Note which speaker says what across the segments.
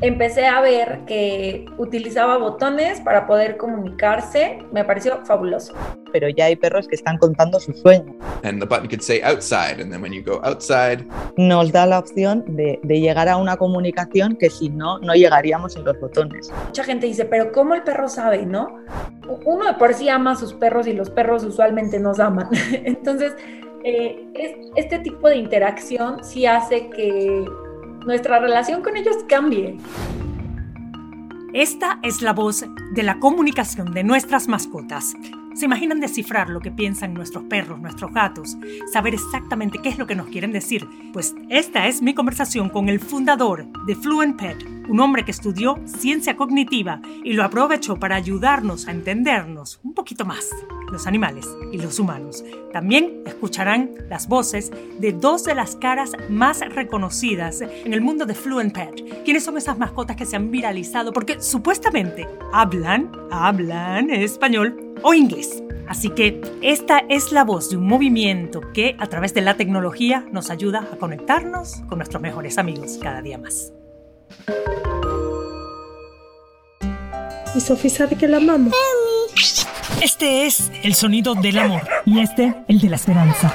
Speaker 1: empecé a ver que utilizaba botones para poder comunicarse. Me pareció fabuloso.
Speaker 2: Pero ya hay perros que están contando su sueño.
Speaker 3: And the button could say outside, and then when you go outside,
Speaker 2: Nos da la opción de, de llegar a una comunicación que si no, no llegaríamos en los botones.
Speaker 1: Mucha gente dice, pero ¿cómo el perro sabe, no? Uno de por sí ama a sus perros y los perros usualmente nos aman. Entonces, eh, es- este tipo de interacción sí hace que nuestra relación con ellos cambie.
Speaker 4: Esta es la voz de la comunicación de nuestras mascotas. ¿Se imaginan descifrar lo que piensan nuestros perros, nuestros gatos? Saber exactamente qué es lo que nos quieren decir. Pues esta es mi conversación con el fundador de Fluent Pet, un hombre que estudió ciencia cognitiva y lo aprovechó para ayudarnos a entendernos un poquito más, los animales y los humanos. También escucharán las voces de dos de las caras más reconocidas en el mundo de Fluent Pet. ¿Quiénes son esas mascotas que se han viralizado porque supuestamente hablan, hablan español o inglés? Así que esta es la voz de un movimiento que a través de la tecnología nos ayuda a conectarnos con nuestros mejores amigos cada día más.
Speaker 5: Y Sofi sabe que la amamos.
Speaker 4: Este es el sonido del amor y este el de la esperanza.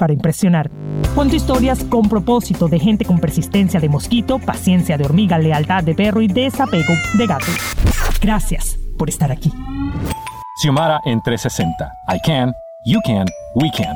Speaker 4: para impresionar. Cuento historias con propósito de gente con persistencia de mosquito, paciencia de hormiga, lealtad de perro y desapego de gato. Gracias por estar aquí.
Speaker 6: Xiomara en 360. I can, you can, we can.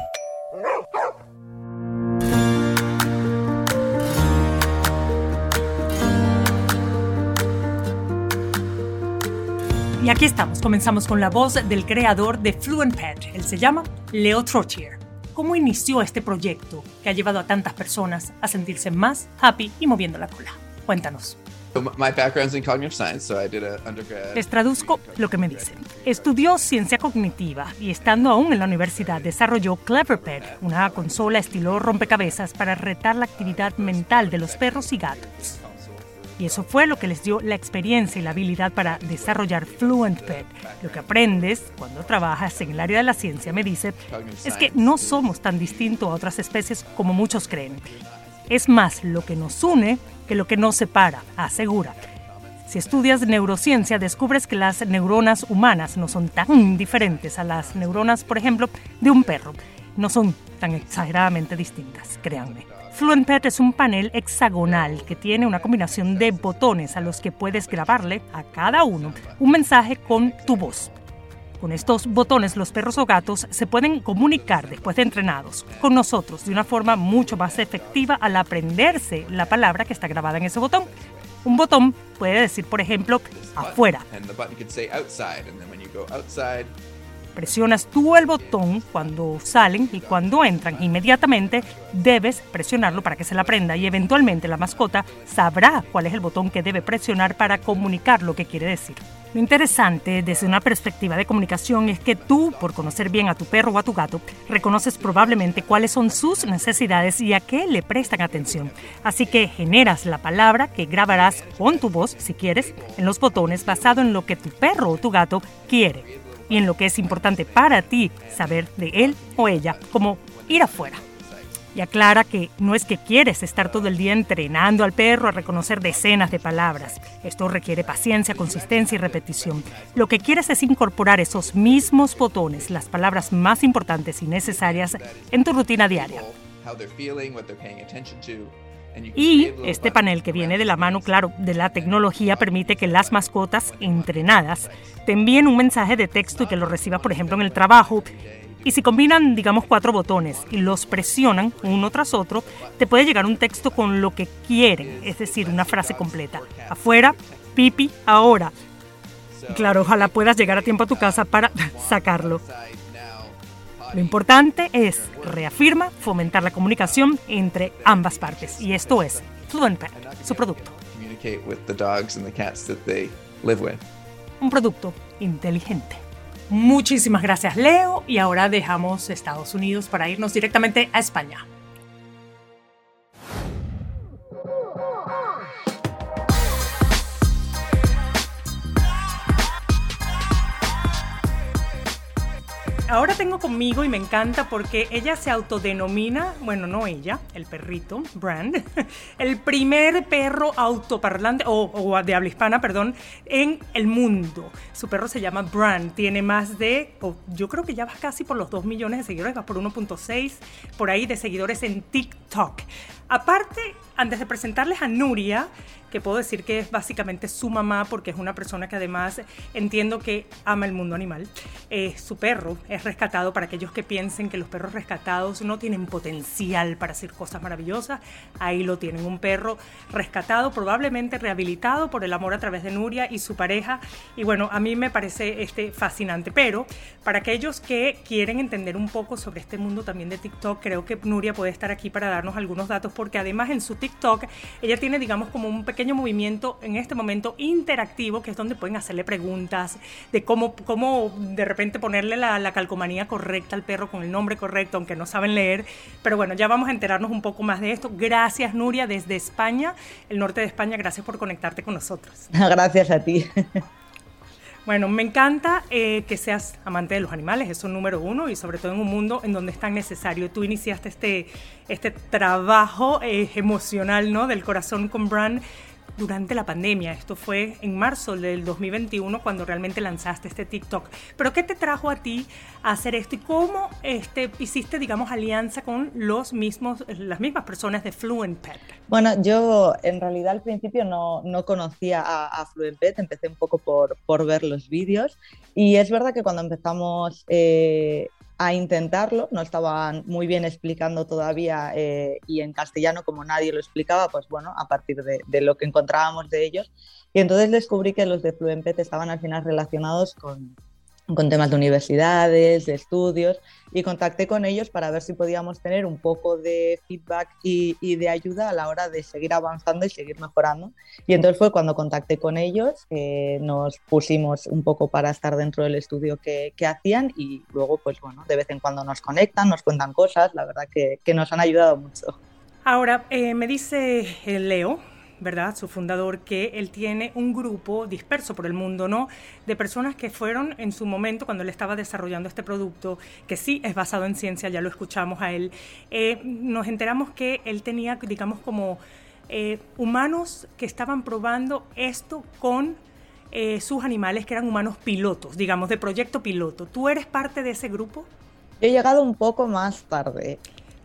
Speaker 4: Y aquí estamos, comenzamos con la voz del creador de Fluent Pet. Él se llama Leo Trottier. ¿Cómo inició este proyecto que ha llevado a tantas personas a sentirse más happy y moviendo la cola? Cuéntanos.
Speaker 3: so m- my background's in cognitive science, so I did a undergrad.
Speaker 4: Les traduzco lo que me dicen. Estudió ciencia cognitiva y estando aún en la universidad desarrolló CleverPet, una consola estilo rompecabezas para retar la actividad mental de los perros y gatos. Y eso fue lo que les dio la experiencia y la habilidad para desarrollar Fluent Pet. Lo que aprendes cuando trabajas en el área de la ciencia, me dice, es que no somos tan distintos a otras especies como muchos creen. Es más lo que nos une que lo que nos separa, asegura. Si estudias neurociencia, descubres que las neuronas humanas no son tan diferentes a las neuronas, por ejemplo, de un perro. No son tan exageradamente distintas, créanme. Fluent Pet es un panel hexagonal que tiene una combinación de botones a los que puedes grabarle a cada uno un mensaje con tu voz. Con estos botones los perros o gatos se pueden comunicar después de entrenados con nosotros de una forma mucho más efectiva al aprenderse la palabra que está grabada en ese botón. Un botón puede decir, por ejemplo, afuera. Presionas tú el botón cuando salen y cuando entran. Inmediatamente debes presionarlo para que se la aprenda y eventualmente la mascota sabrá cuál es el botón que debe presionar para comunicar lo que quiere decir. Lo interesante desde una perspectiva de comunicación es que tú, por conocer bien a tu perro o a tu gato, reconoces probablemente cuáles son sus necesidades y a qué le prestan atención. Así que generas la palabra que grabarás con tu voz, si quieres, en los botones basado en lo que tu perro o tu gato quiere y en lo que es importante para ti saber de él o ella, como ir afuera. Y aclara que no es que quieres estar todo el día entrenando al perro a reconocer decenas de palabras. Esto requiere paciencia, consistencia y repetición. Lo que quieres es incorporar esos mismos botones, las palabras más importantes y necesarias, en tu rutina diaria. Y este panel que viene de la mano, claro, de la tecnología permite que las mascotas entrenadas te envíen un mensaje de texto y que lo recibas, por ejemplo, en el trabajo Y si combinan, digamos, cuatro botones y los presionan uno tras otro, te puede llegar un texto con lo que quieren, es decir, una frase completa. Afuera, pipi, ahora. Claro, ojalá puedas llegar a tiempo a tu casa para sacarlo. Lo importante es, reafirma, fomentar la comunicación entre ambas partes. Y esto es Fluent Pet, su producto. Un producto inteligente. Muchísimas gracias Leo y ahora dejamos Estados Unidos para irnos directamente a España. Ahora tengo conmigo y me encanta porque ella se autodenomina, bueno, no ella, el perrito, Brand, el primer perro autoparlante, o, de habla hispana, perdón, en el mundo. Su perro se llama Brand, tiene más de, yo creo que ya va casi por los 2 millones de seguidores, va por 1.6 por ahí de seguidores en TikTok. Aparte, antes de presentarles a Nuria, que puedo decir que es básicamente su mamá porque es una persona que además entiendo que ama el mundo animal. Eh, su perro es rescatado para aquellos que piensen que los perros rescatados no tienen potencial para hacer cosas maravillosas. Ahí lo tienen, un perro rescatado, probablemente rehabilitado por el amor a través de Nuria y su pareja. Y bueno, a mí me parece este fascinante. Pero para aquellos que quieren entender un poco sobre este mundo también de TikTok, creo que Nuria puede estar aquí para darnos algunos datos porque además en su TikTok ella tiene digamos como un pequeño movimiento en este momento interactivo, que es donde pueden hacerle preguntas de cómo, cómo de repente ponerle la, la calcomanía correcta al perro con el nombre correcto, aunque no saben leer. Pero bueno, ya vamos a enterarnos un poco más de esto. Gracias, Nuria, desde España, el norte de España. Gracias por conectarte con nosotros.
Speaker 2: Gracias a ti.
Speaker 4: Bueno, me encanta eh, que seas amante de los animales, eso es número uno, y sobre todo en un mundo en donde es tan necesario. Tú iniciaste este, este trabajo eh, emocional ¿no? del corazón con Brand durante la pandemia. Esto fue en marzo del 2021 cuando realmente lanzaste este TikTok. Pero ¿qué te trajo a ti a hacer esto y cómo este, hiciste, digamos, alianza con los mismos, las mismas personas de Fluent Pet?
Speaker 2: Bueno, yo en realidad al principio no, no conocía a, Fluent Pet, empecé un poco por, por ver los vídeos y es verdad que cuando empezamos eh, a intentarlo, no estaban muy bien explicando todavía eh, y en castellano como nadie lo explicaba, pues bueno, a partir de, lo que encontrábamos de ellos. Y entonces descubrí que los de Fluempet estaban al final relacionados con, con temas de universidades, de estudios, y contacté con ellos para ver si podíamos tener un poco de feedback y, de ayuda a la hora de seguir avanzando y seguir mejorando. Y entonces fue cuando contacté con ellos, que nos pusimos un poco para estar dentro del estudio que, hacían y luego, pues bueno, de vez en cuando nos conectan, nos cuentan cosas, la verdad que, nos han ayudado mucho.
Speaker 4: Ahora, eh, me dice eh, Leo, ¿verdad? Su fundador, que él tiene un grupo disperso por el mundo, ¿no? De personas que fueron en su momento, cuando él estaba desarrollando este producto, que sí es basado en ciencia, ya lo escuchamos a él, eh, nos enteramos que él tenía, digamos, como eh, humanos que estaban probando esto con eh, sus animales, que eran humanos pilotos, digamos, de proyecto piloto. ¿Tú eres parte de ese grupo?
Speaker 2: He llegado un poco más tarde.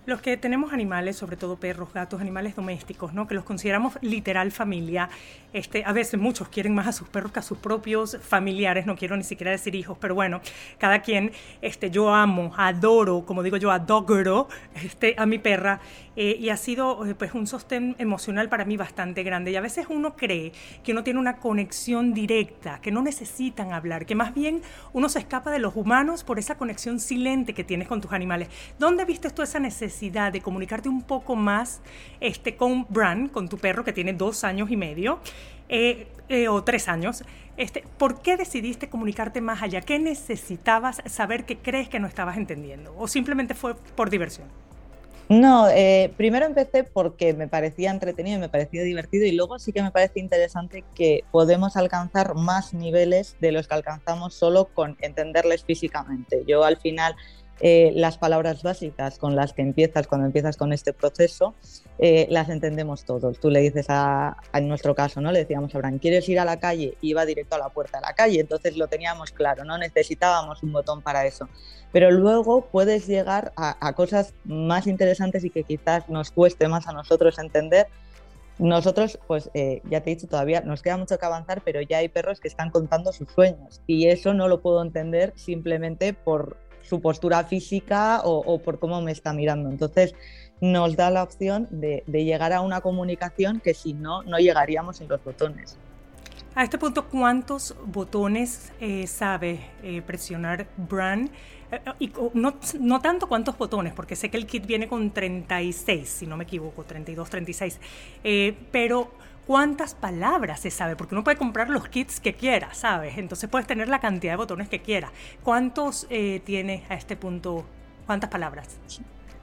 Speaker 4: Los que tenemos animales, sobre todo perros, gatos, animales domésticos, ¿no? que los consideramos literal familia, este, a veces muchos quieren más a sus perros que a sus propios familiares, no quiero ni siquiera decir hijos, pero bueno, cada quien, este, yo amo, adoro, como digo yo, adoro este, a mi perra eh, y ha sido eh, pues un sostén emocional para mí bastante grande y a veces uno cree que uno tiene una conexión directa, que no necesitan hablar, que más bien uno se escapa de los humanos por esa conexión silente que tienes con tus animales. ¿Dónde viste tú esa necesidad? De comunicarte un poco más este, con Bran, con tu perro que tiene dos años y medio, eh, eh, o tres años, este, ¿por qué decidiste comunicarte más allá? ¿Qué necesitabas saber que crees que no estabas entendiendo? ¿O simplemente fue por diversión?
Speaker 2: No, eh, primero empecé porque me parecía entretenido me parecía divertido y luego sí que me parece interesante que podemos alcanzar más niveles de los que alcanzamos solo con entenderles físicamente. Yo al final eh, las palabras básicas con las que empiezas cuando empiezas con este proceso, eh, las entendemos todos. Tú le dices a, en nuestro caso, ¿no? Le decíamos a Abraham, ¿quieres ir a la calle? Y iba directo a la puerta de la calle, entonces lo teníamos claro, no necesitábamos un botón para eso. Pero luego puedes llegar a, cosas más interesantes y que quizás nos cueste más a nosotros entender, nosotros, pues eh, ya te he dicho, todavía nos queda mucho que avanzar, pero ya hay perros que están contando sus sueños y eso no lo puedo entender simplemente por su postura física o, por cómo me está mirando. Entonces nos da la opción de, llegar a una comunicación que si no, no llegaríamos en los botones.
Speaker 4: A este punto, ¿cuántos botones eh, sabe eh, presionar Bran? Eh, y no, no, tanto cuántos botones, porque sé que el kit viene con 36, si no me equivoco, 32, 36. pero cuántas palabras se sabe, porque uno puede comprar los kits que quiera, ¿sabes? Entonces puedes tener la cantidad de botones que quiera. ¿Cuántos eh, tiene a este punto? ¿Cuántas palabras?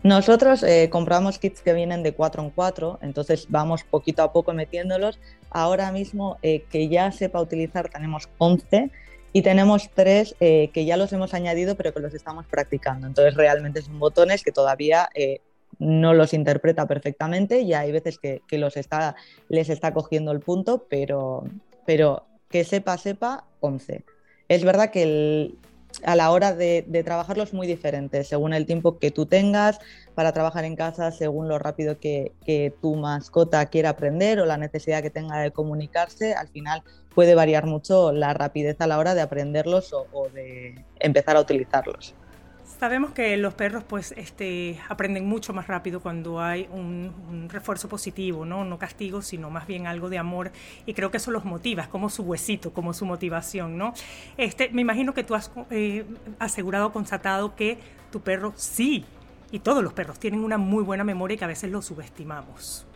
Speaker 2: Nosotros eh, compramos kits que vienen de 4 en 4, entonces vamos poquito a poco metiéndolos. Ahora mismo eh, que ya sepa utilizar tenemos 11 y tenemos 3 que ya los hemos añadido pero que los estamos practicando. Entonces realmente son botones que todavía no los interpreta perfectamente y hay veces que, los está, les está cogiendo el punto, pero, pero que sepa, sepa, 11. Es verdad que a la hora de, trabajarlo es muy diferente, según el tiempo que tú tengas para trabajar en casa, según lo rápido que, tu mascota quiera aprender o la necesidad que tenga de comunicarse, al final puede variar mucho la rapidez a la hora de aprenderlos o de empezar a utilizarlos.
Speaker 4: Sabemos que los perros pues este, aprenden mucho más rápido cuando hay un, refuerzo positivo, ¿no? no castigo, sino más bien algo de amor y creo que eso los motiva, como su huesito, como su motivación. ¿no? Este, me imagino que tú has eh, asegurado, constatado que tu perro sí, y todos los perros tienen una muy buena memoria y que a veces lo subestimamos.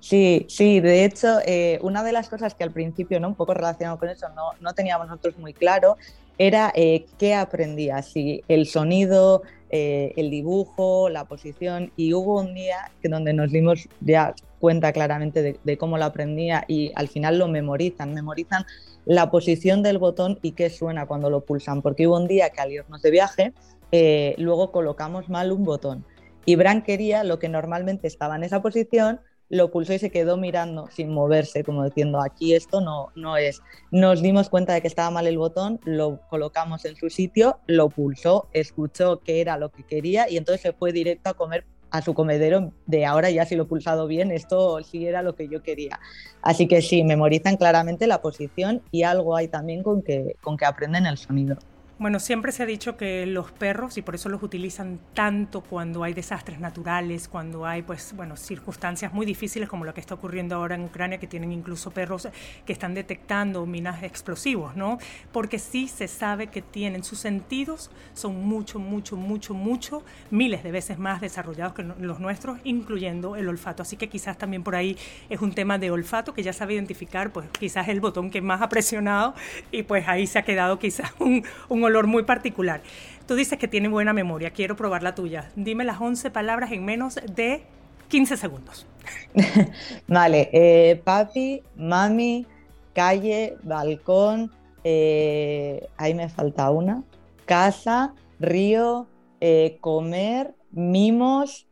Speaker 2: Sí, sí, de hecho, eh, una de las cosas que al principio, ¿no? un poco relacionado con eso, no, no teníamos nosotros muy claro, era eh, qué aprendía, si el sonido, eh, el dibujo, la posición, y hubo un día que donde nos dimos ya cuenta claramente de, cómo lo aprendía y al final lo memorizan, memorizan la posición del botón y qué suena cuando lo pulsan, porque hubo un día que al irnos de viaje, eh, luego colocamos mal un botón y Bran quería lo que normalmente estaba en esa posición, lo pulsó y se quedó mirando sin moverse, como diciendo, aquí esto no, no es. Nos dimos cuenta de que estaba mal el botón, lo colocamos en su sitio, lo pulsó, escuchó que era lo que quería y entonces se fue directo a comer a su comedero de ahora ya si lo he pulsado bien, esto sí era lo que yo quería. Así que sí, memorizan claramente la posición y algo hay también con que, con que aprenden el sonido.
Speaker 4: Bueno, siempre se ha dicho que los perros, y por eso los utilizan tanto cuando hay desastres naturales, cuando hay, pues, bueno, circunstancias muy difíciles como lo que está ocurriendo ahora en Ucrania, que tienen incluso perros que están detectando minas explosivos, ¿no? Porque sí se sabe que tienen sus sentidos, son mucho, mucho, mucho, mucho, miles de veces más desarrollados que los nuestros, incluyendo el olfato. Así que quizás también por ahí es un tema de olfato que ya sabe identificar, pues, quizás el botón que más ha presionado y pues ahí se ha quedado quizás un, un olor muy particular. Tú dices que tiene buena memoria, quiero probar la tuya. Dime las 11 palabras en menos de 15 segundos.
Speaker 2: vale, eh, papi, mami, calle, balcón, eh, ahí me falta una, casa, río, eh, comer, mimos,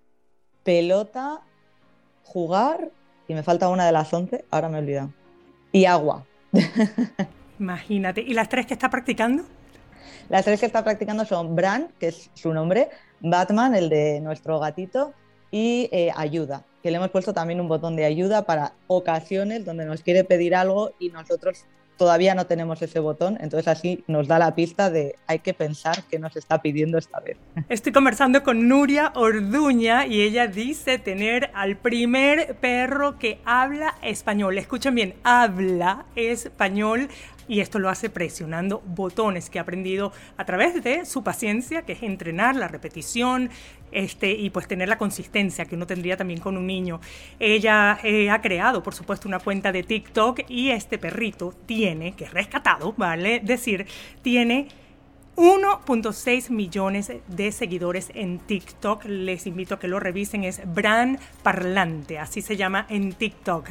Speaker 2: pelota, jugar, y me falta una de las 11, ahora me he olvidado, y agua.
Speaker 4: Imagínate, ¿y las tres que está practicando?
Speaker 2: Las tres que está practicando son Bran, que es su nombre, Batman, el de nuestro gatito, y eh, ayuda, que le hemos puesto también un botón de ayuda para ocasiones donde nos quiere pedir algo y nosotros todavía no tenemos ese botón, entonces así nos da la pista de hay que pensar qué nos está pidiendo esta vez.
Speaker 4: Estoy conversando con Nuria Orduña y ella dice tener al primer perro que habla español. Escuchen bien, habla español y esto lo hace presionando botones que ha aprendido a través de su paciencia, que es entrenar la repetición este, y pues tener la consistencia que uno tendría también con un niño. Ella eh, ha creado, por supuesto, una cuenta de TikTok y este perrito tiene, que es rescatado, vale decir, tiene 1.6 millones de seguidores en TikTok. Les invito a que lo revisen. Es Bran Parlante, así se llama en TikTok.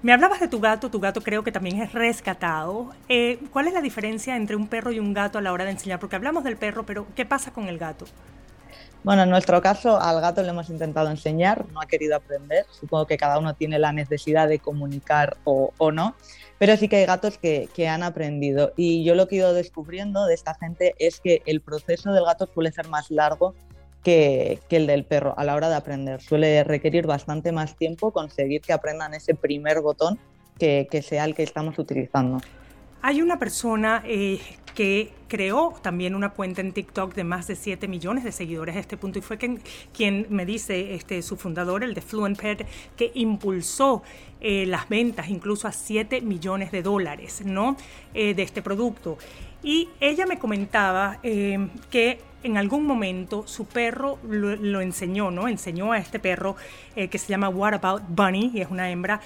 Speaker 4: Me hablabas de tu gato, tu gato creo que también es rescatado. Eh, ¿Cuál es la diferencia entre un perro y un gato a la hora de enseñar? Porque hablamos del perro, pero ¿qué pasa con el gato?
Speaker 2: Bueno, en nuestro caso al gato le hemos intentado enseñar, no ha querido aprender. Supongo que cada uno tiene la necesidad de comunicar o, no, pero sí que hay gatos que, que, han aprendido. Y yo lo que he ido descubriendo de esta gente es que el proceso del gato suele ser más largo que, el del perro a la hora de aprender. Suele requerir bastante más tiempo conseguir que aprendan ese primer botón que, sea el que estamos utilizando.
Speaker 4: Hay una persona eh, que creó también una cuenta en TikTok de más de 7 millones de seguidores a este punto y fue quien, quien me dice este, su fundador, el de Fluent Pet, que impulsó eh, las ventas incluso a 7 millones de dólares ¿no? Eh, de este producto. Y ella me comentaba eh, que en algún momento su perro lo, enseñó, ¿no? Enseñó a este perro que se llama What About Bunny, y es una hembra,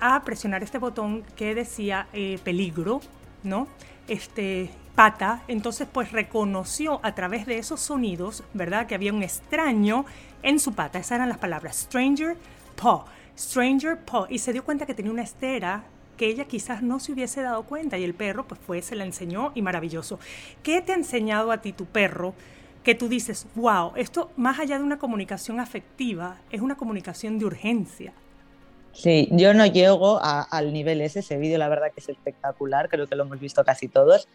Speaker 4: a presionar este botón que decía peligro, ¿no? Este, pata, entonces pues reconoció a través de esos sonidos, ¿verdad? Que había un extraño en su pata, esas eran las palabras, stranger paw, stranger paw, y se dio cuenta que tenía una estera que ella quizás no se hubiese dado cuenta y el perro pues fue, se la enseñó y maravilloso. ¿Qué te ha enseñado a ti tu perro? Que tú dices, wow, esto más allá de una comunicación afectiva, es una comunicación de urgencia.
Speaker 2: Sí, yo no llego al nivel ese, ese vídeo la verdad que es espectacular, creo que lo hemos visto casi todos.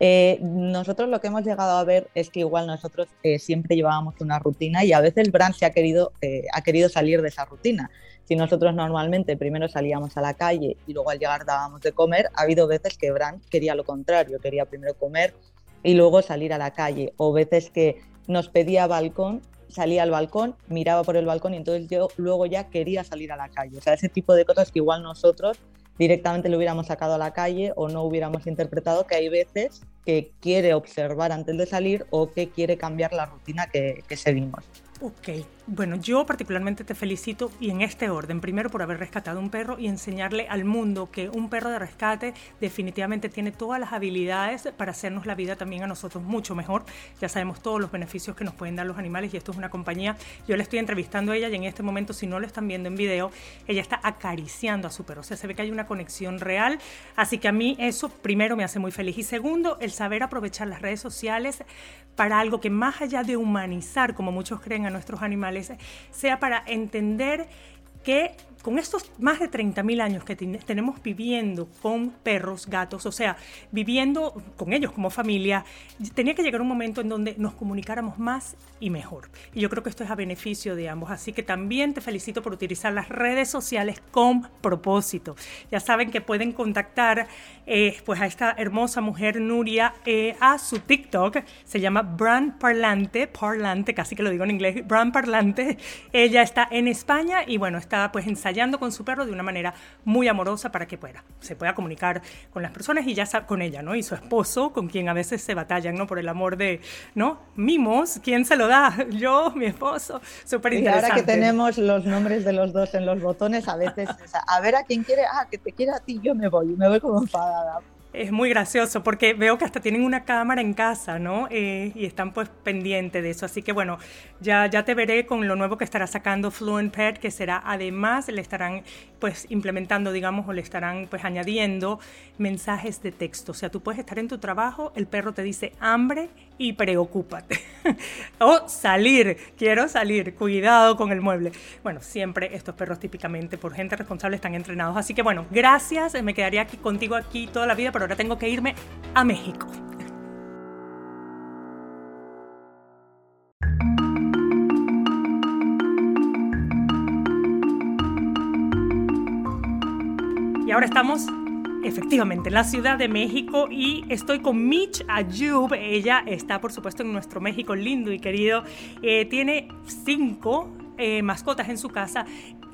Speaker 2: Eh, nosotros lo que hemos llegado a ver es que igual nosotros eh, siempre llevábamos una rutina y a veces Bran se ha querido, eh, ha querido salir de esa rutina. Si nosotros normalmente primero salíamos a la calle y luego al llegar dábamos de comer, ha habido veces que Bran quería lo contrario, quería primero comer y luego salir a la calle, o veces que nos pedía balcón salía al balcón, miraba por el balcón y entonces yo luego ya quería salir a la calle. O sea, ese tipo de cosas que igual nosotros directamente lo hubiéramos sacado a la calle o no hubiéramos interpretado que hay veces que quiere observar antes de salir o que quiere cambiar la rutina que, que seguimos.
Speaker 4: Ok, bueno, yo particularmente te felicito y en este orden, primero por haber rescatado un perro y enseñarle al mundo que un perro de rescate definitivamente tiene todas las habilidades para hacernos la vida también a nosotros mucho mejor. Ya sabemos todos los beneficios que nos pueden dar los animales y esto es una compañía. Yo le estoy entrevistando a ella y en este momento, si no lo están viendo en video, ella está acariciando a su perro. O sea, se ve que hay una conexión real. Así que a mí eso primero me hace muy feliz. Y segundo, el saber aprovechar las redes sociales para algo que más allá de humanizar, como muchos creen a nuestros animales, sea para entender que con estos más de 30.000 años que tenemos viviendo con perros, gatos, o sea, viviendo con ellos como familia, tenía que llegar un momento en donde nos comunicáramos más y mejor. Y yo creo que esto es a beneficio de ambos. Así que también te felicito por utilizar las redes sociales con propósito. Ya saben que pueden contactar eh, pues a esta hermosa mujer Nuria eh, a su TikTok. Se llama Brand Parlante, Parlante, casi que lo digo en inglés, Brand Parlante. Ella está en España y bueno, está pues ensayando con su perro de una manera muy amorosa para que pueda, se pueda comunicar con las personas y ya con ella, ¿no? Y su esposo, con quien a veces se batallan, ¿no? Por el amor de, ¿no? Mimos, ¿quién se lo da? Yo, mi esposo, súper interesante.
Speaker 2: Y ahora que tenemos los nombres de los dos en los botones, a veces, a ver a quién quiere, ah, que te quiera a ti, yo me voy, me voy como enfadada
Speaker 4: es muy gracioso porque veo que hasta tienen una cámara en casa, ¿no? Eh, y están pues pendientes de eso. Así que bueno, ya, ya te veré con lo nuevo que estará sacando Fluent Pet, que será además, le estarán pues implementando, digamos, o le estarán pues añadiendo mensajes de texto. O sea, tú puedes estar en tu trabajo, el perro te dice hambre y preocúpate. o salir, quiero salir, cuidado con el mueble. Bueno, siempre estos perros típicamente por gente responsable están entrenados. Así que bueno, gracias, me quedaría aquí contigo aquí toda la vida pero ahora tengo que irme a México. Y ahora estamos efectivamente en la Ciudad de México y estoy con Mitch Ayub. Ella está, por supuesto, en nuestro México lindo y querido. Eh, tiene cinco eh, mascotas en su casa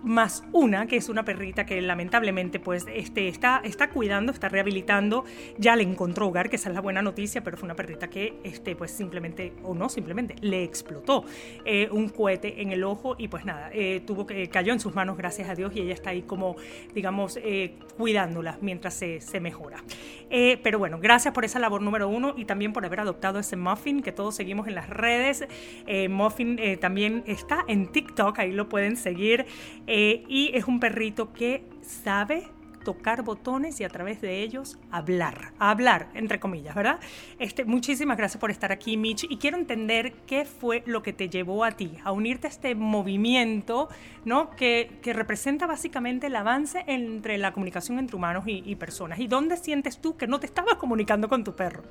Speaker 4: más una, que es una perrita que lamentablemente pues este, está, está cuidando, está rehabilitando, ya le encontró hogar, que esa es la buena noticia, pero fue una perrita que este, pues simplemente, o no simplemente, le explotó eh, un cohete en el ojo y pues nada, eh, tuvo que, cayó en sus manos, gracias a Dios, y ella está ahí como, digamos, eh, cuidándola mientras se, se mejora. pero bueno, gracias por esa labor número uno y también por haber adoptado ese Muffin que todos seguimos en las redes. Muffin también está en TikTok, ahí lo pueden seguir. Eh, y es un perrito que sabe tocar botones y a través de ellos hablar, hablar, entre comillas, ¿verdad? Este, muchísimas gracias por estar aquí, Mitch, y quiero entender qué fue lo que te llevó a ti, a unirte a este movimiento, ¿no? Que, que representa básicamente el avance entre la comunicación entre humanos y, y personas. ¿Y dónde sientes tú que no te estabas comunicando con tu perro?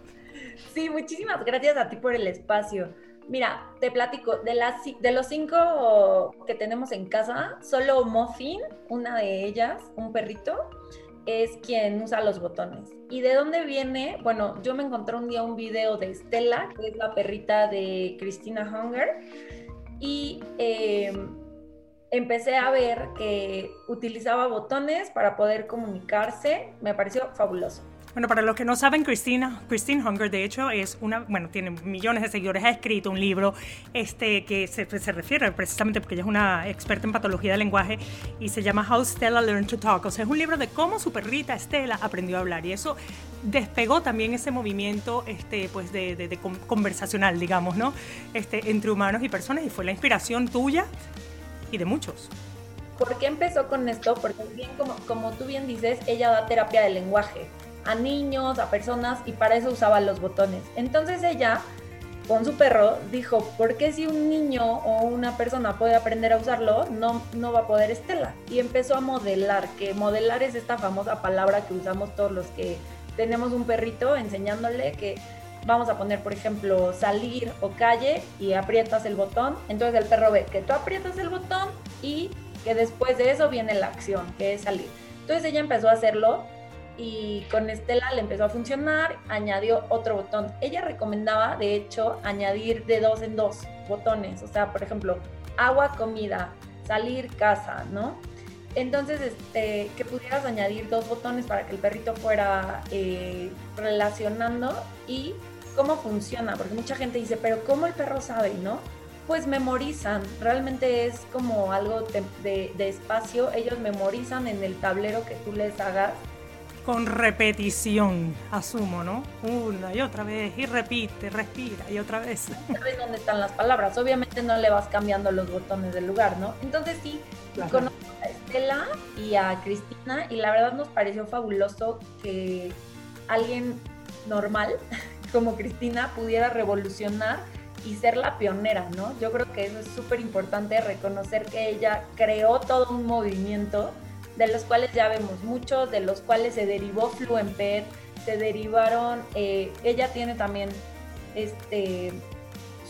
Speaker 1: Sí, muchísimas gracias a ti por el espacio. Mira, te platico, de, de los cinco que tenemos en casa, solo Muffin, una de ellas, un perrito, es quien usa los botones. ¿Y de dónde viene? Bueno, yo me encontré un día un video de Estela, que es la perrita de Christina Hunger, y em, empecé a ver que utilizaba botones para poder comunicarse. Me pareció fabuloso.
Speaker 4: Bueno, para los que no saben, Christina, Christine Hunger, de hecho, es una, bueno, tiene millones de seguidores, ha escrito un libro este, que se, se, refiere precisamente porque ella es una experta en patología del lenguaje y se llama How Stella Learned to Talk. O sea, es un libro de cómo su perrita Stella aprendió a hablar y eso despegó también ese movimiento este, pues de, de, de conversacional, digamos, ¿no? Este, entre humanos y personas y fue la inspiración tuya y de muchos.
Speaker 1: ¿Por qué empezó con esto? Porque bien, como, como tú bien dices, ella da terapia de lenguaje a niños, a personas, y para eso usaba los botones. Entonces ella, con su perro, dijo, ¿por qué si un niño o una persona puede aprender a usarlo, no, no va a poder Estela? Y empezó a modelar, que modelar es esta famosa palabra que usamos todos los que tenemos un perrito, enseñándole que vamos a poner, por ejemplo, salir o calle y aprietas el botón. Entonces el perro ve que tú aprietas el botón y que después de eso viene la acción, que es salir. Entonces ella empezó a hacerlo y con Estela le empezó a funcionar, añadió otro botón. Ella recomendaba, de hecho, añadir de dos en dos botones, o sea, por ejemplo, agua, comida, salir, casa, ¿no? Entonces, este, que pudieras añadir dos botones para que el perrito fuera eh, relacionando y cómo funciona, porque mucha gente dice, pero ¿cómo el perro sabe, no? Pues memorizan, realmente es como algo de, espacio, ellos memorizan en el tablero que tú les hagas
Speaker 4: con repetición, asumo, ¿no? Una y otra vez, y repite, respira, y otra vez.
Speaker 1: Sabes dónde están las palabras. Obviamente no le vas cambiando los botones del lugar, ¿no? Entonces sí, claro. conozco a Estela y a Cristina, y la verdad nos pareció fabuloso que alguien normal como Cristina pudiera revolucionar y ser la pionera, ¿no? Yo creo que eso es súper importante, reconocer que ella creó todo un movimiento de los cuales ya vemos muchos, de los cuales se derivó Fluenped, se derivaron, eh, ella tiene también este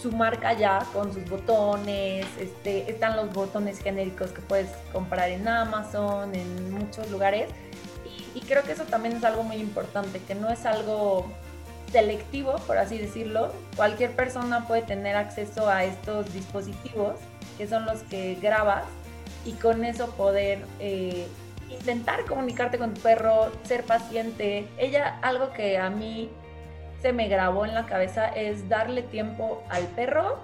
Speaker 1: su marca ya con sus botones, este, están los botones genéricos que puedes comprar en Amazon, en muchos lugares, y, y creo que eso también es algo muy importante, que no es algo selectivo, por así decirlo, cualquier persona puede tener acceso a estos dispositivos, que son los que grabas y con eso poder eh, intentar comunicarte con tu perro, ser paciente. Ella, algo que a mí se me grabó en la cabeza es darle tiempo al perro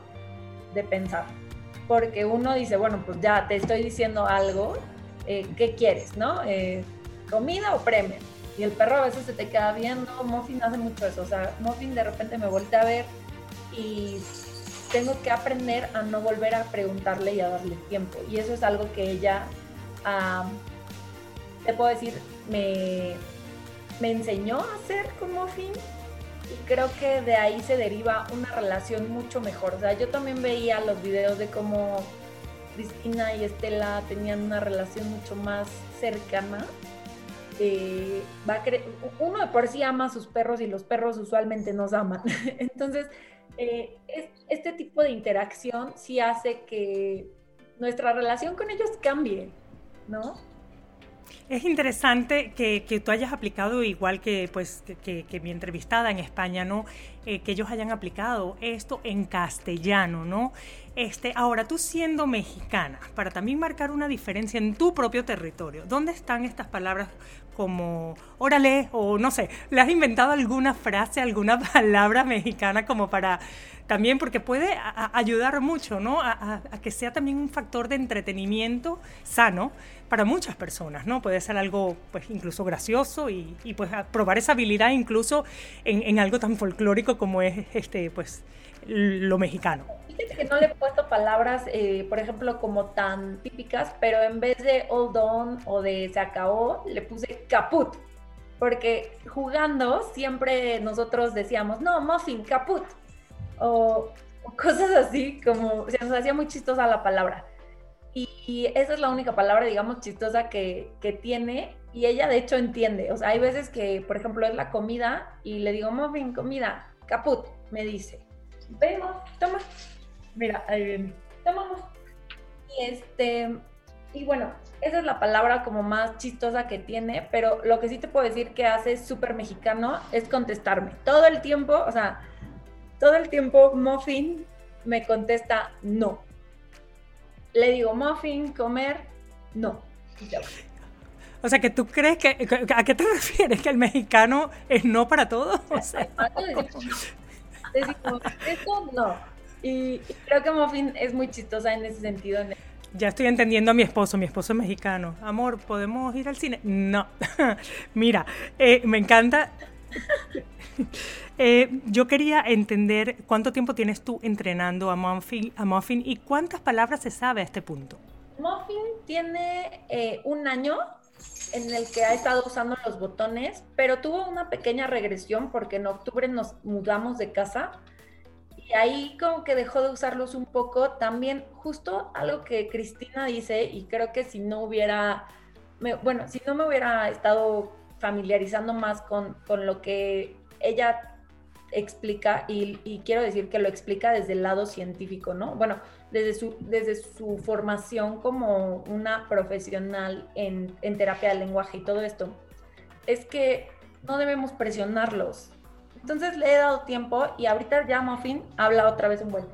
Speaker 1: de pensar. Porque uno dice, bueno, pues ya te estoy diciendo algo, eh, ¿qué quieres, no? Eh, ¿Comida o premio? Y el perro a veces se te queda viendo, Muffin hace mucho eso, o sea, Muffin de repente me voltea a ver y tengo que aprender a no volver a preguntarle y a darle tiempo. Y eso es algo que ella, te puedo decir, me, me enseñó a hacer con Muffin y creo que de ahí se deriva una relación mucho mejor. O sea, yo también veía los videos de cómo Cristina y Estela tenían una relación mucho más cercana. Eh, va uno de por sí ama a sus perros y los perros usualmente nos aman. Entonces, eh, es, este tipo de interacción sí hace que nuestra relación con ellos cambie, ¿no?
Speaker 4: Es interesante que, tú hayas aplicado, igual que, pues, que mi entrevistada en España, ¿no? Eh, que ellos hayan aplicado esto en castellano, ¿no? Este, ahora, tú siendo mexicana, para también marcar una diferencia en tu propio territorio, ¿dónde están estas palabras como órale o no sé, ¿le has inventado alguna frase, alguna palabra mexicana como para también porque puede a, ayudar mucho, ¿no? A, a, que sea también un factor de entretenimiento sano para muchas personas, ¿no? Puede ser algo, pues, incluso gracioso y, y pues probar esa habilidad incluso en, en, algo tan folclórico como es, este, pues, lo mexicano.
Speaker 1: Fíjate que no le he puesto palabras, eh, por ejemplo, como tan típicas, pero en vez de all done o de se acabó, le puse caput. Porque jugando siempre nosotros decíamos, no, muffin, caput. O, o cosas así, como se nos hacía muy chistosa la palabra. Y, y, esa es la única palabra, digamos, chistosa que, que, tiene. Y ella, de hecho, entiende. O sea, hay veces que, por ejemplo, es la comida y le digo, muffin, comida, caput, me dice. Vemos, toma, mira, ahí viene, tomamos. Y este, y bueno, esa es la palabra como más chistosa que tiene, pero lo que sí te puedo decir que hace súper mexicano es contestarme. Todo el tiempo, o sea, todo el tiempo Muffin me contesta no. Le digo, Muffin, comer, no.
Speaker 4: O sea, que tú crees que, ¿a qué te refieres? ¿Que el mexicano es no para todo? O sea,
Speaker 1: decimos, esto no. Y creo que Muffin es muy chistosa en ese sentido.
Speaker 4: Ya estoy entendiendo a mi esposo, mi esposo es mexicano. Amor, ¿podemos ir al cine? No. Mira, eh, me encanta. Eh, yo quería entender cuánto tiempo tienes tú entrenando a Muffin, a Muffin y cuántas palabras se sabe a este punto.
Speaker 1: Muffin tiene eh, un año en el que ha estado usando los botones, pero tuvo una pequeña regresión porque en octubre nos mudamos de casa y ahí como que dejó de usarlos un poco. También justo algo que Cristina dice y creo que si no hubiera, bueno, si no me hubiera estado familiarizando más con, con lo que ella explica y, quiero decir que lo explica desde el lado científico, ¿no? Bueno, desde su, desde su formación como una profesional en, en terapia del lenguaje y todo esto, es que no debemos presionarlos. Entonces le he dado tiempo y ahorita ya Muffin habla otra vez un buen.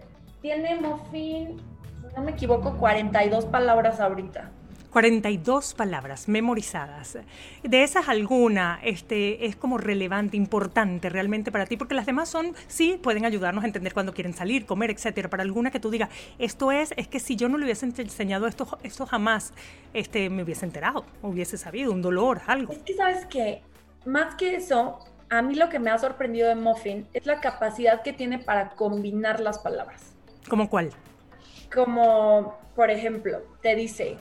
Speaker 1: Tiene Muffin, si no me equivoco, 42 palabras ahorita.
Speaker 4: 42 palabras memorizadas. De esas alguna este, es como relevante, importante realmente para ti, porque las demás son, sí, pueden ayudarnos a entender cuándo quieren salir, comer, etcétera. Para alguna que tú digas, esto es, es que si yo no le hubiese enseñado esto, esto jamás este, me hubiese enterado, hubiese sabido, un dolor, algo.
Speaker 1: Es que sabes que, más que eso, a mí lo que me ha sorprendido de Muffin es la capacidad que tiene para combinar las palabras.
Speaker 4: ¿Cómo cuál?
Speaker 1: Como, por ejemplo, te dice,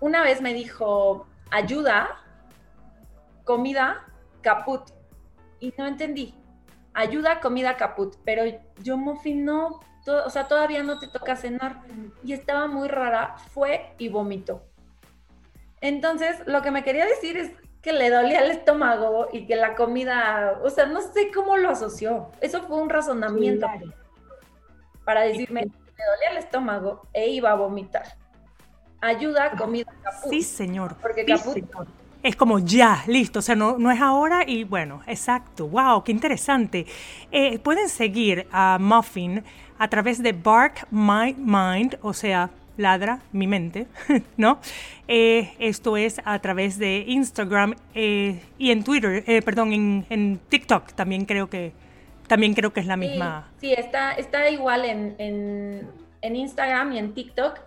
Speaker 1: una vez me dijo, ayuda, comida, caput. Y no entendí. Ayuda, comida, caput. Pero yo, Muffin, no, o sea, todavía no te toca cenar. Y estaba muy rara, fue y vomitó. Entonces, lo que me quería decir es que le dolía el estómago y que la comida, o sea, no sé cómo lo asoció. Eso fue un razonamiento para decirme que le dolía el estómago e iba a vomitar ayuda, comida, caput.
Speaker 4: Sí, señor.
Speaker 1: Porque
Speaker 4: Es como ya, listo, o sea, no, no es ahora y bueno, exacto, wow, qué interesante. Eh, pueden seguir a Muffin a través de Bark My Mind, o sea, ladra mi mente, ¿no? Eh, esto es a través de Instagram eh, y en Twitter, perdón, en, en, TikTok también creo que también creo que es la misma.
Speaker 1: Sí, está, está igual en, en, en Instagram y en TikTok.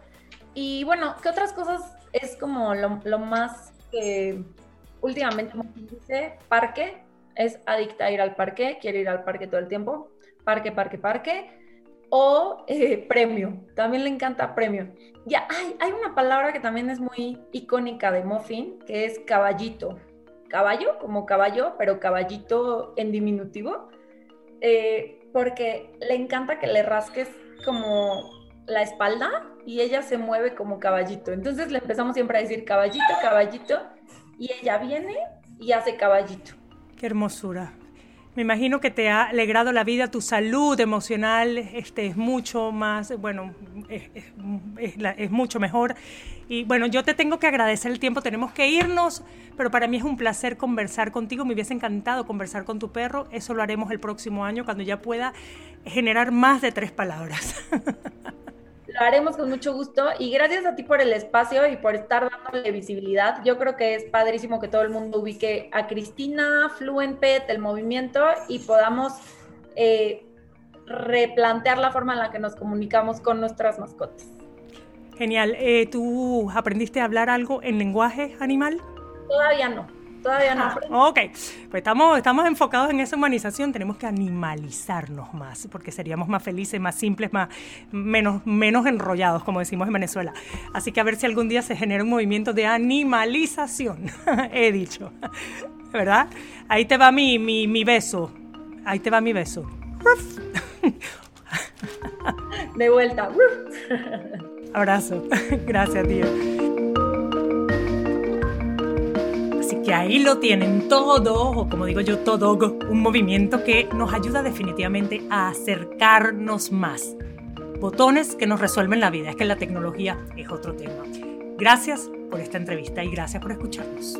Speaker 1: Y bueno, ¿qué otras cosas es como lo, más que últimamente dice? Parque, es adicta a ir al parque, quiere ir al parque todo el tiempo. Parque, parque, parque. O eh, premio, también le encanta premio. Ya, hay, hay una palabra que también es muy icónica de Muffin, que es caballito. Caballo, como caballo, pero caballito en diminutivo. Eh, porque le encanta que le rasques como la espalda y ella se mueve como caballito. Entonces le empezamos siempre a decir caballito, caballito, y ella viene y hace caballito.
Speaker 4: Qué hermosura. Me imagino que te ha alegrado la vida, tu salud emocional este, es mucho más, bueno, es, es, mucho mejor. Y bueno, yo te tengo que agradecer el tiempo, tenemos que irnos, pero para mí es un placer conversar contigo, me hubiese encantado conversar con tu perro, eso lo haremos el próximo año cuando ya pueda generar más de tres palabras.
Speaker 1: Lo haremos con mucho gusto y gracias a ti por el espacio y por estar dándole visibilidad. Yo creo que es padrísimo que todo el mundo ubique a Cristina, Fluent Pet, el movimiento y podamos eh, replantear la forma en la que nos comunicamos con nuestras mascotas.
Speaker 4: Genial. Eh, ¿Tú aprendiste a hablar algo en lenguaje animal?
Speaker 1: Todavía no. Todavía no.
Speaker 4: Ah, ok, pues estamos, estamos enfocados en esa humanización, tenemos que animalizarnos más, porque seríamos más felices, más simples, más, menos, menos enrollados, como decimos en Venezuela. Así que a ver si algún día se genera un movimiento de animalización, he dicho, ¿verdad? Ahí te va mi, mi, mi beso, ahí te va mi beso.
Speaker 1: De vuelta.
Speaker 4: Abrazo. Gracias, tío. Que ahí lo tienen todo, o como digo yo, todo, un movimiento que nos ayuda definitivamente a acercarnos más. Botones que nos resuelven la vida, es que la tecnología es otro tema. Gracias por esta entrevista y gracias por escucharnos.